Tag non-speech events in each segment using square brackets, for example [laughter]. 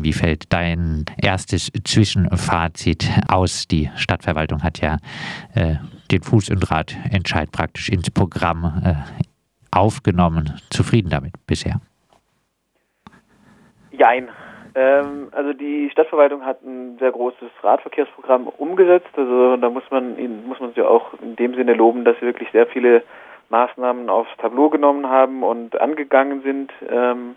Wie fällt dein erstes Zwischenfazit aus? Die Stadtverwaltung hat ja äh, den Fuß- und Radentscheid praktisch ins Programm äh, aufgenommen. Zufrieden damit bisher? Jein. Ähm, also die Stadtverwaltung hat ein sehr großes Radverkehrsprogramm umgesetzt. Also da muss man muss man sie auch in dem Sinne loben, dass sie wirklich sehr viele Maßnahmen aufs Tableau genommen haben und angegangen sind. Ähm,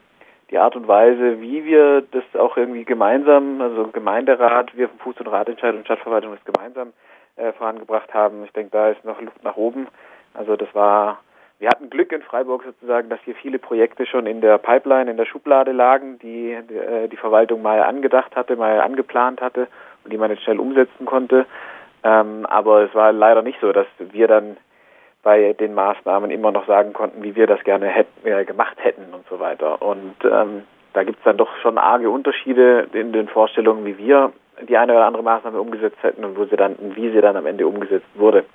die Art und Weise, wie wir das auch irgendwie gemeinsam, also Gemeinderat, wir vom Fuß- und Radentscheid und Stadtverwaltung das gemeinsam äh, vorangebracht haben. Ich denke, da ist noch Luft nach oben. Also das war wir hatten Glück in Freiburg sozusagen, dass hier viele Projekte schon in der Pipeline, in der Schublade lagen, die äh, die Verwaltung mal angedacht hatte, mal angeplant hatte und die man jetzt schnell umsetzen konnte. Ähm, aber es war leider nicht so, dass wir dann bei den Maßnahmen immer noch sagen konnten, wie wir das gerne hätten, äh, gemacht hätten und so weiter. Und ähm, da gibt es dann doch schon arge Unterschiede in den Vorstellungen, wie wir die eine oder andere Maßnahme umgesetzt hätten und wo sie dann, wie sie dann am Ende umgesetzt wurde.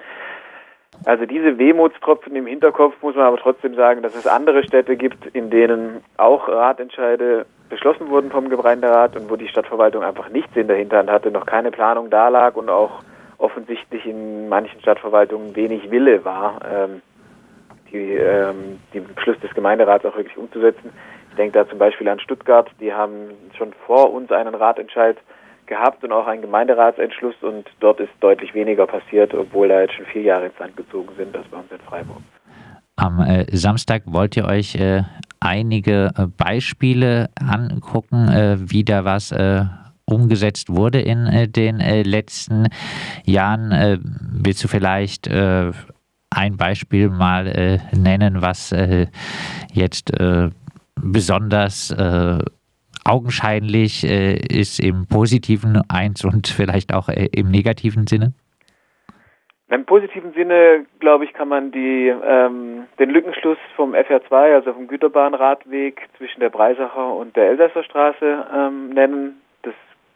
Also diese Wehmutstropfen im Hinterkopf muss man aber trotzdem sagen, dass es andere Städte gibt, in denen auch Ratentscheide beschlossen wurden vom Gemeinderat und wo die Stadtverwaltung einfach nichts in der Hinterhand hatte, noch keine Planung da lag und auch offensichtlich in manchen Stadtverwaltungen wenig Wille war, ähm, die, ähm, die Beschluss des Gemeinderats auch wirklich umzusetzen. Ich denke da zum Beispiel an Stuttgart, die haben schon vor uns einen Ratentscheid gehabt und auch einen Gemeinderatsentschluss und dort ist deutlich weniger passiert, obwohl da jetzt schon vier Jahre ins Land gezogen sind, als bei uns in Freiburg. Am äh, Samstag wollt ihr euch äh, einige äh, Beispiele angucken, äh, wie da was äh, umgesetzt wurde in äh, den letzten Jahren. willst du vielleicht ein Beispiel mal nennen, was jetzt besonders augenscheinlich äh, ist im positiven eins und vielleicht auch äh, im negativen Sinne? Im positiven Sinne, glaube ich, kann man die, ähm, den Lückenschluss vom FR2, also vom Güterbahnradweg zwischen der Breisacher und der Elsässer Straße ähm, nennen.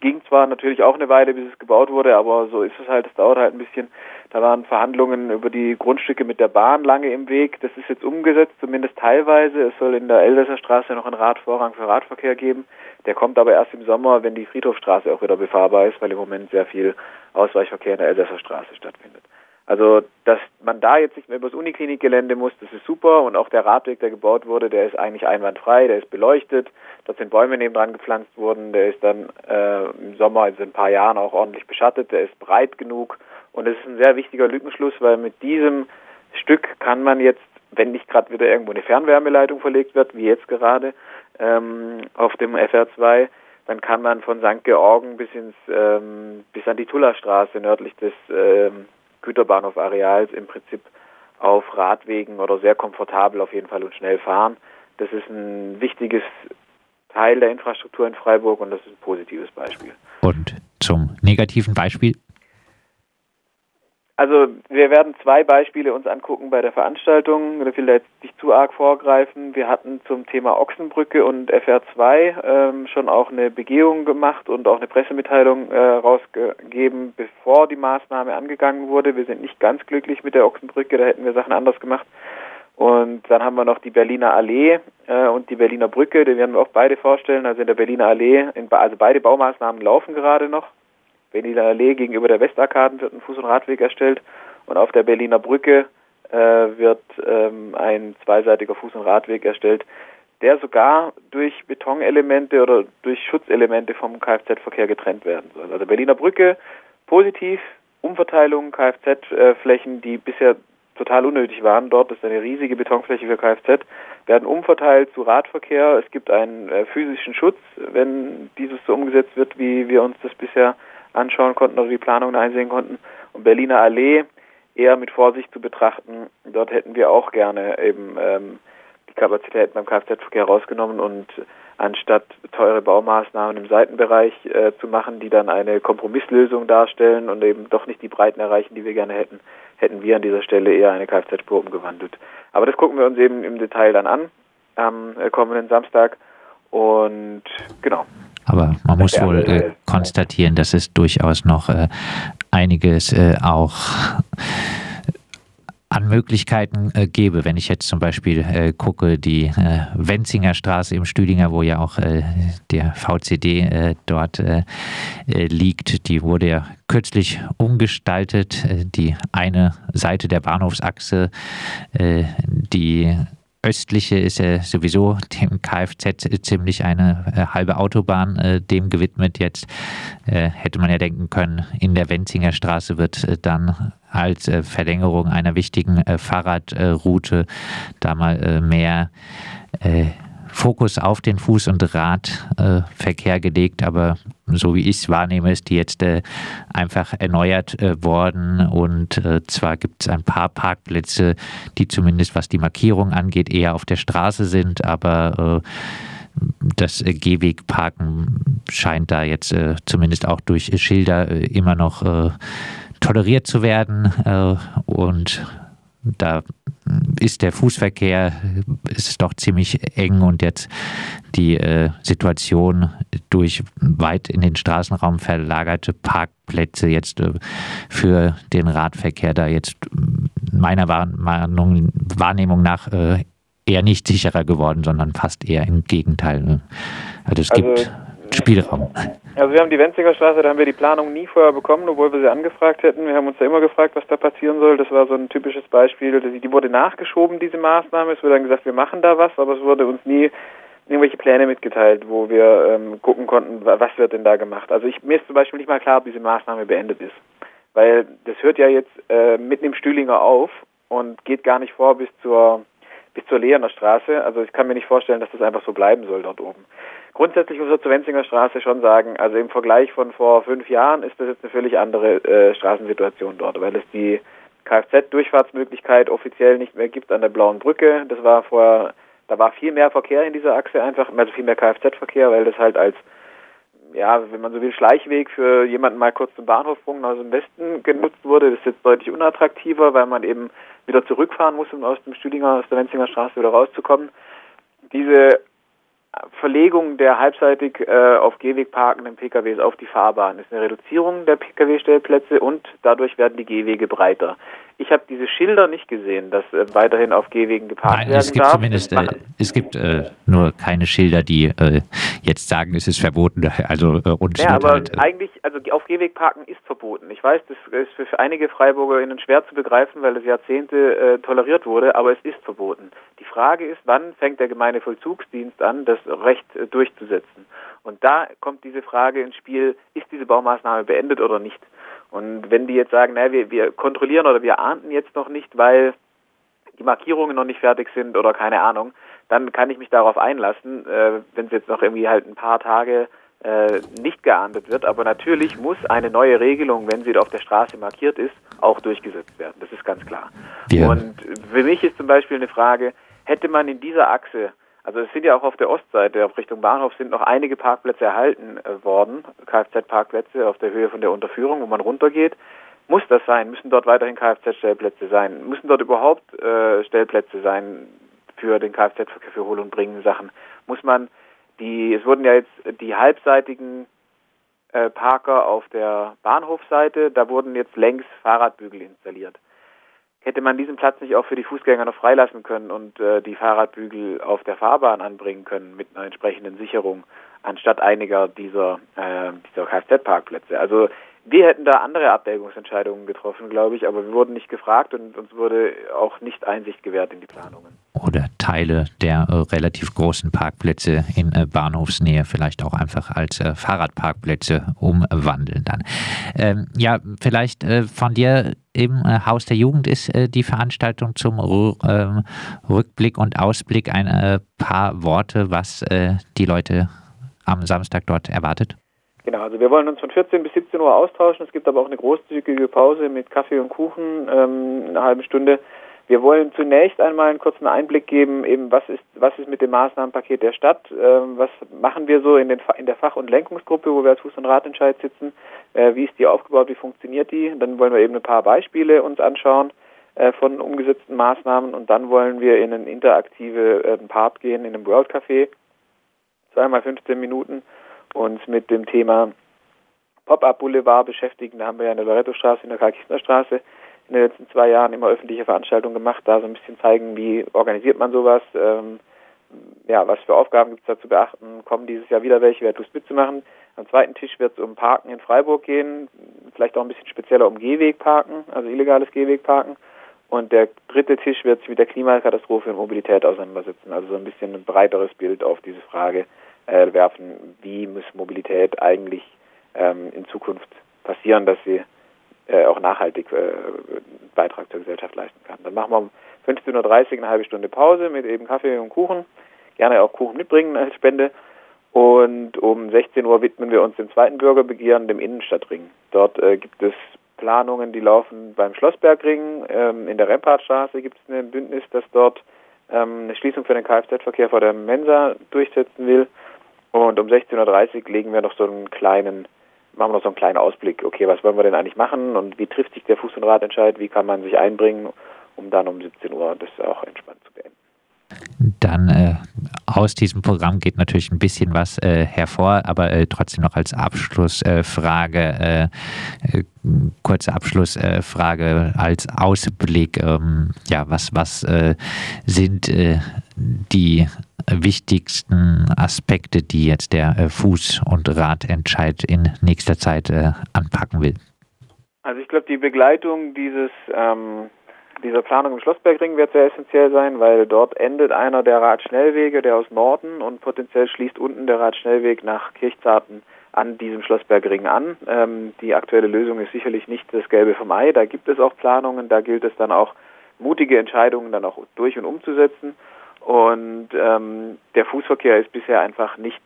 Ging zwar natürlich auch eine Weile, bis es gebaut wurde, aber so ist es halt, es dauert halt ein bisschen. Da waren Verhandlungen über die Grundstücke mit der Bahn lange im Weg. Das ist jetzt umgesetzt, zumindest teilweise. Es soll in der Elsässer Straße noch einen Radvorrang für Radverkehr geben. Der kommt aber erst im Sommer, wenn die Friedhofstraße auch wieder befahrbar ist, weil im Moment sehr viel Ausweichverkehr in der Elsässer Straße stattfindet. Also, dass man da jetzt nicht mehr übers Uniklinikgelände muss, das ist super. Und auch der Radweg, der gebaut wurde, der ist eigentlich einwandfrei, der ist beleuchtet. Dort sind Bäume nebendran gepflanzt worden. Der ist dann äh, im Sommer, also in ein paar Jahren, auch ordentlich beschattet. Der ist breit genug. Und es ist ein sehr wichtiger Lückenschluss, weil mit diesem Stück kann man jetzt, wenn nicht gerade wieder irgendwo eine Fernwärmeleitung verlegt wird, wie jetzt gerade ähm, auf dem FR2, dann kann man von St. Georgen bis ins ähm, bis an die Tullerstraße nördlich des ähm, Güterbahnhof-Areals im Prinzip auf Radwegen oder sehr komfortabel auf jeden Fall und schnell fahren. Das ist ein wichtiges Teil der Infrastruktur in Freiburg und das ist ein positives Beispiel. Und zum negativen Beispiel? Also wir werden zwei Beispiele uns angucken bei der Veranstaltung. Ich will da jetzt nicht zu arg vorgreifen. Wir hatten zum Thema Ochsenbrücke und FR2 ähm, schon auch eine Begehung gemacht und auch eine Pressemitteilung äh, rausgegeben, bevor die Maßnahme angegangen wurde. Wir sind nicht ganz glücklich mit der Ochsenbrücke, da hätten wir Sachen anders gemacht. Und dann haben wir noch die Berliner Allee äh, und die Berliner Brücke, die werden wir auch beide vorstellen. Also in der Berliner Allee, in, also beide Baumaßnahmen laufen gerade noch. Berliner Allee gegenüber der Westarkaden wird ein Fuß- und Radweg erstellt und auf der Berliner Brücke äh, wird ähm, ein zweiseitiger Fuß- und Radweg erstellt, der sogar durch Betonelemente oder durch Schutzelemente vom Kfz-Verkehr getrennt werden soll. Also Berliner Brücke positiv, Umverteilung Kfz-Flächen, die bisher total unnötig waren. Dort ist eine riesige Betonfläche für Kfz, werden umverteilt zu Radverkehr. Es gibt einen äh, physischen Schutz, wenn dieses so umgesetzt wird, wie wir uns das bisher anschauen konnten oder die Planungen einsehen konnten. Und Berliner Allee eher mit Vorsicht zu betrachten. Dort hätten wir auch gerne eben ähm, die Kapazitäten beim Kfz-Verkehr rausgenommen und anstatt teure Baumaßnahmen im Seitenbereich äh, zu machen, die dann eine Kompromisslösung darstellen und eben doch nicht die Breiten erreichen, die wir gerne hätten, hätten wir an dieser Stelle eher eine Kfz-Spur umgewandelt. Aber das gucken wir uns eben im Detail dann an am äh, kommenden Samstag und genau. Aber man muss [laughs] wohl äh, konstatieren, dass es durchaus noch äh, einiges äh, auch an Möglichkeiten äh, gäbe. Wenn ich jetzt zum Beispiel äh, gucke, die äh, Wenzinger Straße im Stüdinger, wo ja auch äh, der VCD äh, dort äh, liegt, die wurde ja kürzlich umgestaltet. die eine Seite der Bahnhofsachse, die östliche ist ja sowieso dem Kfz ziemlich eine äh, halbe Autobahn äh, dem gewidmet. Jetzt äh, hätte man ja denken können, in der Wenzinger Straße wird äh, dann als äh, Verlängerung einer wichtigen äh, Fahrradroute da mal mehr Fokus auf den Fuß- und Radverkehr gelegt, aber so wie ich es wahrnehme, ist die jetzt äh, einfach erneuert äh, worden. Und äh, zwar gibt es ein paar Parkplätze, die zumindest was die Markierung angeht, eher auf der Straße sind, aber äh, das äh, Gehwegparken scheint da jetzt zumindest auch durch Schilder immer noch toleriert zu werden. Und da ist der Fußverkehr ist doch ziemlich eng und jetzt die äh, Situation durch weit in den Straßenraum verlagerte Parkplätze jetzt äh, für den Radverkehr da jetzt meiner Wahrnehmung, Wahrnehmung nach äh, eher nicht sicherer geworden, sondern fast eher im Gegenteil. Ne? Also es also, gibt Spielraum. Also wir haben die Wenziger Straße, da haben wir die Planung nie vorher bekommen, obwohl wir sie angefragt hätten. Wir haben uns da immer gefragt, was da passieren soll. Das war so ein typisches Beispiel. Die wurde nachgeschoben, diese Maßnahme. Es wurde dann gesagt, wir machen da was, aber es wurde uns nie irgendwelche Pläne mitgeteilt, wo wir ähm, gucken konnten, was wird denn da gemacht. Also ich, mir ist zum Beispiel nicht mal klar, ob diese Maßnahme beendet ist. Weil das hört ja jetzt äh, mitten im Stühlinger auf und geht gar nicht vor bis zur bis zur Lehener Straße. Also ich kann mir nicht vorstellen, dass das einfach so bleiben soll dort oben. Grundsätzlich muss man zur Wenzinger Straße schon sagen, also im Vergleich von vor fünf Jahren ist das jetzt eine völlig andere äh, Straßensituation dort, weil es die Kfz-Durchfahrtsmöglichkeit offiziell nicht mehr gibt an der Blauen Brücke. Das war vorher, da war viel mehr Verkehr in dieser Achse einfach, also viel mehr Kfz-Verkehr, weil das halt als ja, wenn man so will, Schleichweg für jemanden mal kurz zum Bahnhof bringen aus dem Westen genutzt wurde. Das ist jetzt deutlich unattraktiver, weil man eben wieder zurückfahren muss, um aus dem Stüdinger, aus der Wenzinger Straße wieder rauszukommen. Diese Verlegung der halbseitig äh, auf Gehweg parkenden PKWs auf die Fahrbahn ist eine Reduzierung der PKW-Stellplätze und dadurch werden die Gehwege breiter. Ich habe diese Schilder nicht gesehen, dass äh, weiterhin auf Gehwegen geparkt Nein, werden es gibt darf. Zumindest, äh, es gibt äh, nur keine Schilder, die äh, jetzt sagen, es ist verboten. Also äh, und ja, aber halt, eigentlich, also auf Gehweg parken ist verboten. Ich weiß, das ist für, einige FreiburgerInnen schwer zu begreifen, weil es Jahrzehnte toleriert wurde, aber es ist verboten. Die Frage ist, wann fängt der Gemeindevollzugsdienst an, das Recht durchzusetzen? Und da kommt diese Frage ins Spiel, ist diese Baumaßnahme beendet oder nicht? Und wenn die jetzt sagen, naja, wir, wir kontrollieren oder wir ahnden jetzt noch nicht, weil die Markierungen noch nicht fertig sind oder keine Ahnung, dann kann ich mich darauf einlassen, äh, wenn es jetzt noch irgendwie halt ein paar Tage äh, nicht geahndet wird. Aber natürlich muss eine neue Regelung, wenn sie auf der Straße markiert ist, auch durchgesetzt werden. Das ist ganz klar. Ja. Und für mich ist zum Beispiel eine Frage, hätte man in dieser Achse also es sind ja auch auf der Ostseite, auf Richtung Bahnhof, sind noch einige Parkplätze erhalten äh, worden, Kfz-Parkplätze auf der Höhe von der Unterführung, wo man runtergeht. Muss das sein? Müssen dort weiterhin Kfz-Stellplätze sein? Müssen dort überhaupt äh, Stellplätze sein für den Kfz-Verkehr für Hol- und Bringen Sachen? Muss man die, es wurden ja jetzt die halbseitigen äh, Parker auf der Bahnhofseite, da wurden jetzt längs Fahrradbügel installiert hätte man diesen Platz nicht auch für die Fußgänger noch freilassen können und äh, die Fahrradbügel auf der Fahrbahn anbringen können mit einer entsprechenden Sicherung anstatt einiger dieser, äh, dieser Kfz-Parkplätze. Also wir hätten da andere Abwägungsentscheidungen getroffen, glaube ich, aber wir wurden nicht gefragt und uns wurde auch nicht Einsicht gewährt in die Planungen. Oder Teile der äh, relativ großen Parkplätze in äh, Bahnhofsnähe vielleicht auch einfach als äh, Fahrradparkplätze umwandeln dann. Ähm, ja, vielleicht von dir im Haus der Jugend ist die Veranstaltung zum ähm, Rückblick und Ausblick ein paar Worte, was die Leute am Samstag dort erwartet. Genau, also wir wollen uns von 14 bis 17 Uhr austauschen. Es gibt aber auch eine großzügige Pause mit Kaffee und Kuchen, ähm, eine halbe Stunde. Wir wollen zunächst einmal einen kurzen Einblick geben, eben was ist, was ist mit dem Maßnahmenpaket der Stadt, ähm, was machen wir so in, den, in der Fach- und Lenkungsgruppe, wo wir als Fuß- und Ratentscheid sitzen, äh, wie ist die aufgebaut, wie funktioniert die. Dann wollen wir eben ein paar Beispiele uns anschauen äh, von umgesetzten Maßnahmen. Und dann wollen wir in einen interaktive äh, Part gehen, in einem World Café, zweimal 15 Minuten uns mit dem Thema Pop-Up Boulevard beschäftigen. Da haben wir ja in der Loretto-Straße, in der Karl-Kistner-Straße in den letzten zwei Jahren immer öffentliche Veranstaltungen gemacht, da so ein bisschen zeigen, wie organisiert man sowas, ähm, ja, was für Aufgaben gibt es da zu beachten, kommen dieses Jahr wieder welche, wer hat Lust mitzumachen. Am zweiten Tisch wird es um Parken in Freiburg gehen, vielleicht auch ein bisschen spezieller um Gehwegparken, also illegales Gehwegparken. Und der dritte Tisch wird sich mit der Klimakatastrophe und Mobilität auseinandersetzen, also so ein bisschen ein breiteres Bild auf diese Frage äh, werfen, wie muss Mobilität eigentlich ähm, in Zukunft passieren, dass sie äh, auch nachhaltig äh, einen Beitrag zur Gesellschaft leisten kann. Dann machen wir um 15.30 Uhr eine halbe Stunde Pause mit eben Kaffee und Kuchen. Gerne auch Kuchen mitbringen als Spende. Und um 16 Uhr widmen wir uns dem zweiten Bürgerbegehren, dem Innenstadtring. Dort äh, gibt es Planungen, die laufen beim Schlossbergring. Ähm, in der Rempartstraße gibt es ein Bündnis, das dort ähm, eine Schließung für den Kfz-Verkehr vor der Mensa durchsetzen will. Und um 16.30 Uhr legen wir noch so einen kleinen, machen wir noch so einen kleinen Ausblick. Okay, was wollen wir denn eigentlich machen und wie trifft sich der Fuß- und Radentscheid? Wie kann man sich einbringen, um dann um 17 Uhr das auch entspannt zu beenden? Dann äh, aus diesem Programm geht natürlich ein bisschen was äh, hervor, aber äh, trotzdem noch als Abschlussfrage, äh, äh, kurze Abschlussfrage als Ausblick. Ähm, ja, was, was äh, sind die wichtigsten Aspekte, die jetzt der Fuß- und Radentscheid in nächster Zeit anpacken will? Also ich glaube, die Begleitung dieses ähm dieser Planung im Schlossbergring wird sehr essentiell sein, weil dort endet einer der Radschnellwege, der aus Norden und potenziell schließt unten der Radschnellweg nach Kirchzarten an diesem Schlossbergring an. Ähm, die aktuelle Lösung ist sicherlich nicht das Gelbe vom Ei. Da gibt es auch Planungen, da gilt es dann auch mutige Entscheidungen dann auch durch und umzusetzen. Und ähm, der Fußverkehr ist bisher einfach nicht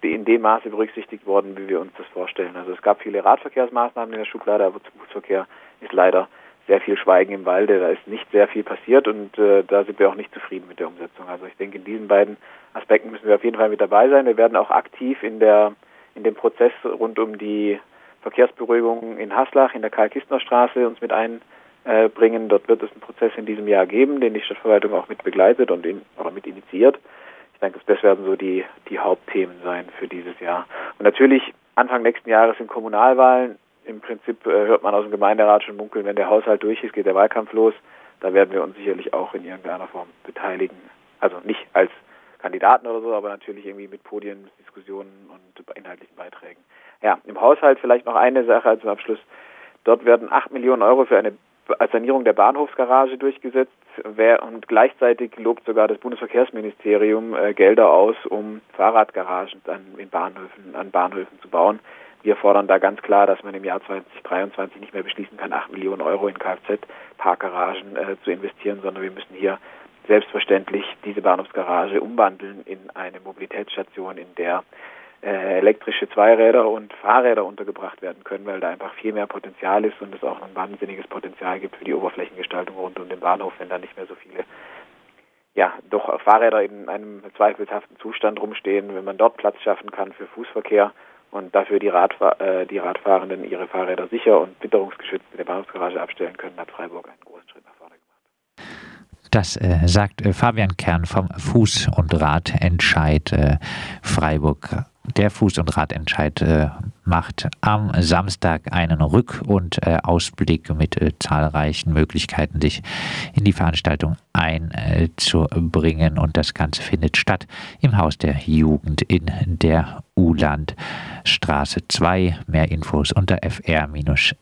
in dem Maße berücksichtigt worden, wie wir uns das vorstellen. Also es gab viele Radverkehrsmaßnahmen in der Schublade, aber zum Fußverkehr ist leider sehr viel Schweigen im Walde, da ist nicht sehr viel passiert und äh, da sind wir auch nicht zufrieden mit der Umsetzung. Also ich denke, in diesen beiden Aspekten müssen wir auf jeden Fall mit dabei sein. Wir werden auch aktiv in der in dem Prozess rund um die Verkehrsberuhigung in Haslach in der Karl-Kistner-Straße uns mit einbringen. Dort wird es einen Prozess in diesem Jahr geben, den die Stadtverwaltung auch mit begleitet und in, oder mit initiiert. Ich denke, das werden so die, die Hauptthemen sein für dieses Jahr. Und natürlich Anfang nächsten Jahres sind Kommunalwahlen im Prinzip äh, hört man aus dem Gemeinderat schon munkeln, wenn der Haushalt durch ist, geht der Wahlkampf los. Da werden wir uns sicherlich auch in irgendeiner Form beteiligen. Also nicht als Kandidaten oder so, aber natürlich irgendwie mit Podien, Diskussionen und inhaltlichen Beiträgen. Ja, im Haushalt vielleicht noch eine Sache zum Abschluss. Dort werden 8 Millionen Euro für eine Sanierung der Bahnhofsgarage durchgesetzt und gleichzeitig lobt sogar das Bundesverkehrsministerium äh, Gelder aus, um Fahrradgaragen an, in Bahnhöfen, an Bahnhöfen zu bauen. Wir fordern da ganz klar, dass man im Jahr 2023 nicht mehr beschließen kann, 8 Millionen Euro in Kfz-Parkgaragen äh, zu investieren, sondern wir müssen hier selbstverständlich diese Bahnhofsgarage umwandeln in eine Mobilitätsstation, in der äh, elektrische Zweiräder und Fahrräder untergebracht werden können, weil da einfach viel mehr Potenzial ist und es auch ein wahnsinniges Potenzial gibt für die Oberflächengestaltung rund um den Bahnhof, wenn da nicht mehr so viele ja, doch Fahrräder in einem zweifelhaften Zustand rumstehen, wenn man dort Platz schaffen kann für Fußverkehr und dafür die, Radfahr äh, die Radfahrenden ihre Fahrräder sicher und witterungsgeschützt in der Bahnhofsgarage abstellen können, hat Freiburg einen großen Schritt nach vorne gemacht. Das äh, sagt äh, Fabian Kern vom Fuß- und Radentscheid äh, Freiburg der Fuß- und Radentscheid äh, macht am Samstag einen Rück- und äh, Ausblick mit äh, zahlreichen Möglichkeiten, sich in die Veranstaltung einzubringen. Und das Ganze findet statt im Haus der Jugend in der Ulandstraße 2. Mehr Infos unter fr-entscheid.de.